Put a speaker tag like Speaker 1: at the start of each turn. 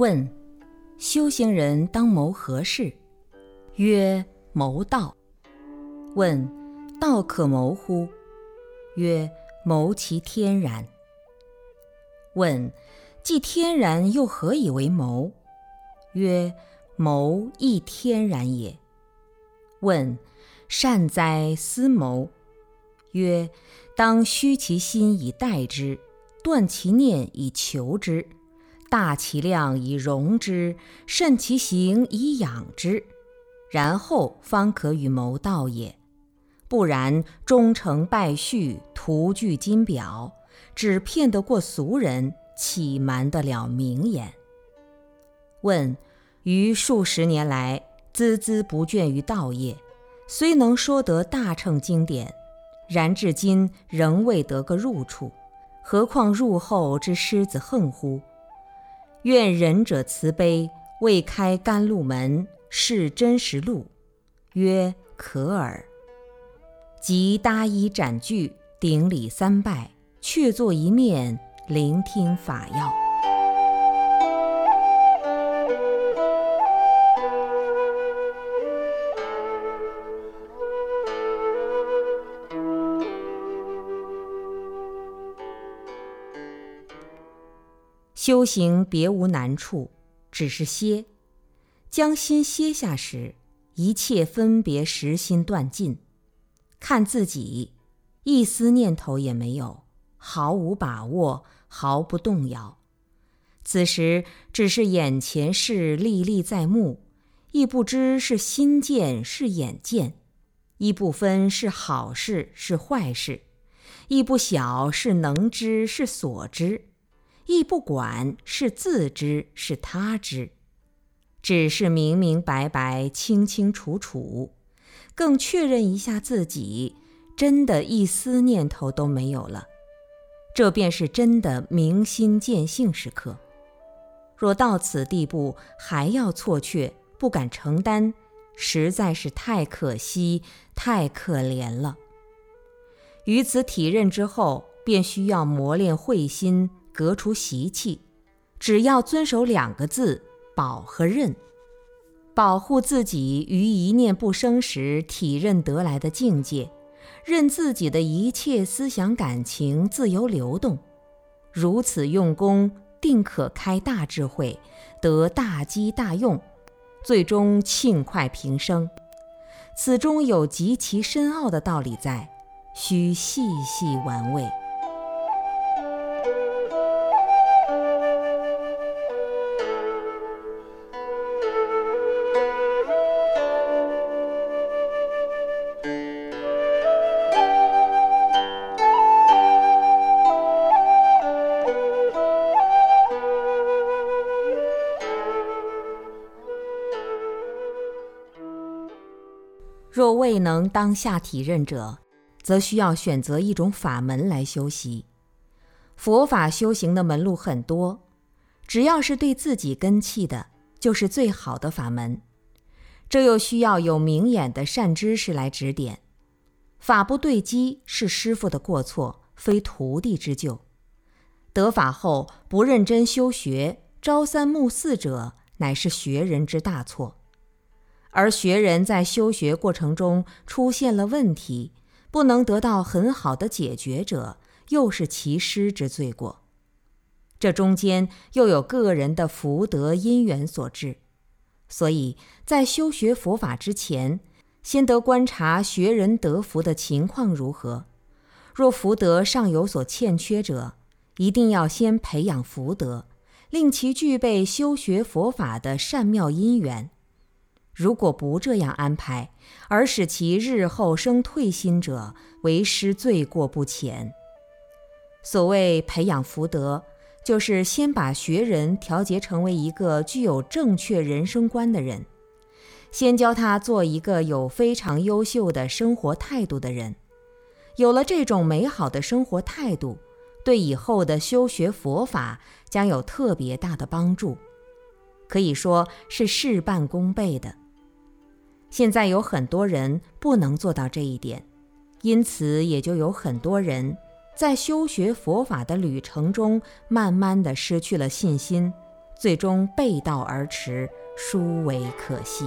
Speaker 1: 问：修行人当谋何事？曰：谋道。问：道可谋乎？曰：谋其天然。问：既天然，又何以为谋？曰：谋亦天然也。问：善哉思谋？曰：当虚其心以待之，断其念以求之。大其量以容之，慎其行以养之，然后方可与谋道也。不然，终成败絮，徒具金表，只骗得过俗人，岂瞒得了名言？问：于数十年来，孜孜不倦于道业，虽能说得大乘经典，然至今仍未得个入处，何况入后之狮子横乎？愿仁者慈悲，未开甘露门，是真实路。曰：可耳。即搭衣展具，顶礼三拜，却坐一面，聆听法要。修行别无难处，只是歇。将心歇下时，一切分别实心断尽。看自己，一丝念头也没有，毫无把握，毫不动摇。此时只是眼前事历历在目，亦不知是心见是眼见，亦不分是好事是坏事，亦不晓是能知是所知。亦不管是自知是他知，只是明明白白、清清楚楚，更确认一下自己真的一丝念头都没有了，这便是真的明心见性时刻。若到此地步还要错却，不敢承担，实在是太可惜、太可怜了。于此体认之后，便需要磨练慧心。革除习气，只要遵守两个字：保和任，保护自己于一念不生时体认得来的境界，任自己的一切思想感情自由流动。如此用功，定可开大智慧，得大机大用，最终庆快平生。此中有极其深奥的道理在，需细细玩味。未能当下体认者，则需要选择一种法门来修习。佛法修行的门路很多，只要是对自己根器的，就是最好的法门。这又需要有明眼的善知识来指点。法不对机是师傅的过错，非徒弟之咎。得法后不认真修学，朝三暮四者，乃是学人之大错。而学人在修学过程中出现了问题，不能得到很好的解决者，又是其师之罪过。这中间又有个人的福德因缘所致，所以在修学佛法之前，先得观察学人得福的情况如何。若福德尚有所欠缺者，一定要先培养福德，令其具备修学佛法的善妙因缘。如果不这样安排，而使其日后生退心者，为师罪过不浅。所谓培养福德，就是先把学人调节成为一个具有正确人生观的人，先教他做一个有非常优秀的生活态度的人。有了这种美好的生活态度，对以后的修学佛法将有特别大的帮助，可以说是事半功倍的。现在有很多人不能做到这一点，因此也就有很多人在修学佛法的旅程中，慢慢的失去了信心，最终背道而驰，殊为可惜。